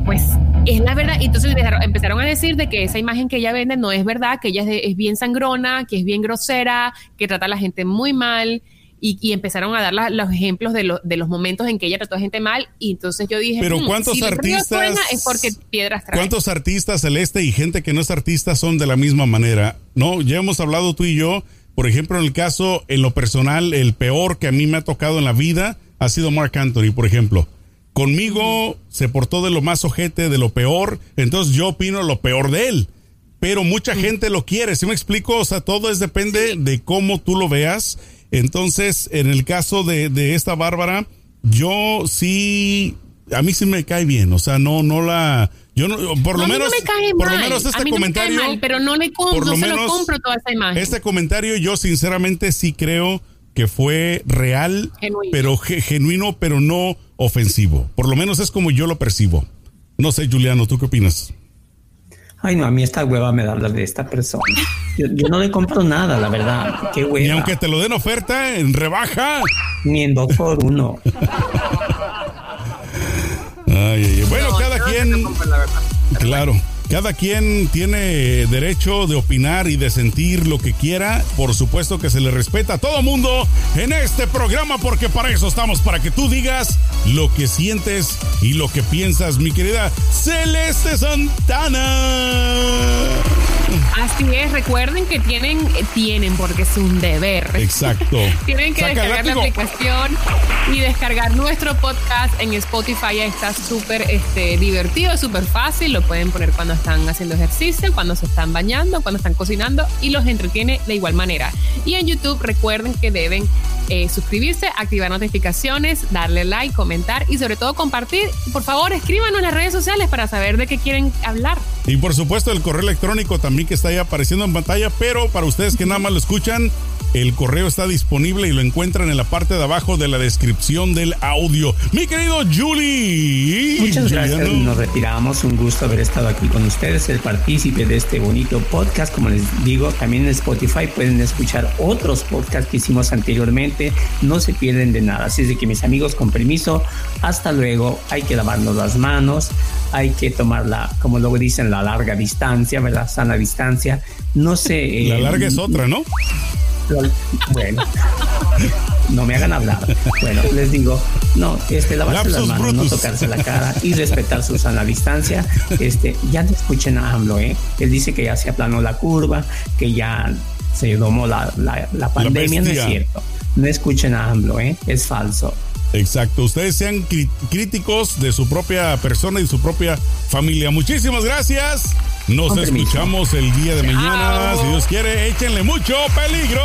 Speaker 2: Pues es la verdad. Entonces empezaron, empezaron a decir de que esa imagen que ella vende no es verdad, que ella es, de- es bien sangrona, que es bien grosera, que trata a la gente muy mal. Y, y empezaron a dar la- los ejemplos de, lo- de los momentos en que ella trató a gente mal. Y entonces yo dije,
Speaker 1: Pero
Speaker 2: "Mm,
Speaker 1: ¿cuántos
Speaker 2: si el río
Speaker 1: artistas-
Speaker 2: suena es porque piedras trae.
Speaker 1: ¿Cuántos artistas celeste y gente que no es artista son de la misma manera? No, ya hemos hablado tú y yo. Por ejemplo, en el caso, en lo personal, el peor que a mí me ha tocado en la vida ha sido Mark Anthony, por ejemplo. Conmigo se portó de lo más ojete, de lo peor, entonces yo opino lo peor de él. Pero mucha gente lo quiere, ¿sí me explico? O sea, todo es depende de cómo tú lo veas. Entonces, en el caso de, de esta Bárbara, yo sí, a mí sí me cae bien, o sea, no, no la, yo no, por
Speaker 2: No,
Speaker 1: lo
Speaker 2: a mí
Speaker 1: menos,
Speaker 2: no me cae
Speaker 1: por lo menos
Speaker 2: A
Speaker 1: este
Speaker 2: mí no me cae
Speaker 1: comentario,
Speaker 2: mal, pero no le compro,
Speaker 1: por lo
Speaker 2: no se lo compro toda esa imagen.
Speaker 1: este comentario yo sinceramente sí creo que fue real,
Speaker 2: Genuino.
Speaker 1: pero ge- genuino, pero no ofensivo. Por lo menos es como yo lo percibo. No sé, Juliano, ¿tú qué opinas?
Speaker 3: Ay, no, a mí esta hueva me da hablar de esta persona. Yo, yo no le compro nada, la verdad. Qué
Speaker 1: Ni
Speaker 3: hueva.
Speaker 1: aunque te lo den oferta en rebaja.
Speaker 3: Ni en dos por uno.
Speaker 1: Ay, ay, ay. Bueno,
Speaker 4: No,
Speaker 1: cada
Speaker 4: no
Speaker 1: quien,
Speaker 4: la
Speaker 1: claro, cada quien tiene derecho de opinar y de sentir lo que quiera. Por supuesto que se le respeta a todo mundo en este programa porque para eso estamos, para que tú digas lo que sientes y lo que piensas, mi querida Celeste Santana.
Speaker 2: Así es, recuerden que tienen, tienen, porque es un deber.
Speaker 1: Exacto.
Speaker 2: Tienen que
Speaker 1: Saca
Speaker 2: descargar la aplicación y descargar nuestro podcast en Spotify. Está súper este, divertido, súper fácil. Lo pueden poner cuando están haciendo ejercicio, cuando se están bañando, cuando están cocinando y los entretiene de igual manera. Y en YouTube recuerden que deben eh, suscribirse, activar notificaciones, darle like, comentar y sobre todo compartir. Por favor, escríbanos en las redes sociales para saber de qué quieren hablar.
Speaker 1: Y por supuesto el correo electrónico también que está ahí apareciendo en pantalla, pero para ustedes que nada más lo escuchan, el correo está disponible y lo encuentran en la parte de abajo de la descripción del audio. Mi querido Julie.
Speaker 3: Muchas gracias.
Speaker 1: Juliano.
Speaker 3: Nos retiramos. Un gusto haber estado aquí con ustedes, el partícipe de este bonito podcast. Como les digo, también en Spotify pueden escuchar otros podcasts que hicimos anteriormente. No se pierden de nada. Así es de que mis amigos, con permiso, hasta luego. Hay que lavarnos las manos. Hay que tomarla, como luego dicen, la larga distancia, ¿verdad? Sana distancia. No sé.
Speaker 1: La
Speaker 3: eh,
Speaker 1: larga es otra, ¿no?
Speaker 3: Bueno, no me hagan hablar. Bueno, les digo, no, este, lavarse las manos, no tocarse la cara y respetar su sana distancia. Este, ya no escuchen a AMLO, ¿eh? Él dice que ya se aplanó la curva, que ya se domó la, la, la pandemia, no es cierto. No escuchen a AMLO, ¿eh? Es falso.
Speaker 1: Exacto. Ustedes sean críticos de su propia persona y su propia familia. Muchísimas gracias. Nos
Speaker 3: Con permiso.
Speaker 1: escuchamos el día de mañana.
Speaker 2: Chao.
Speaker 1: Si Dios quiere, échenle mucho peligro.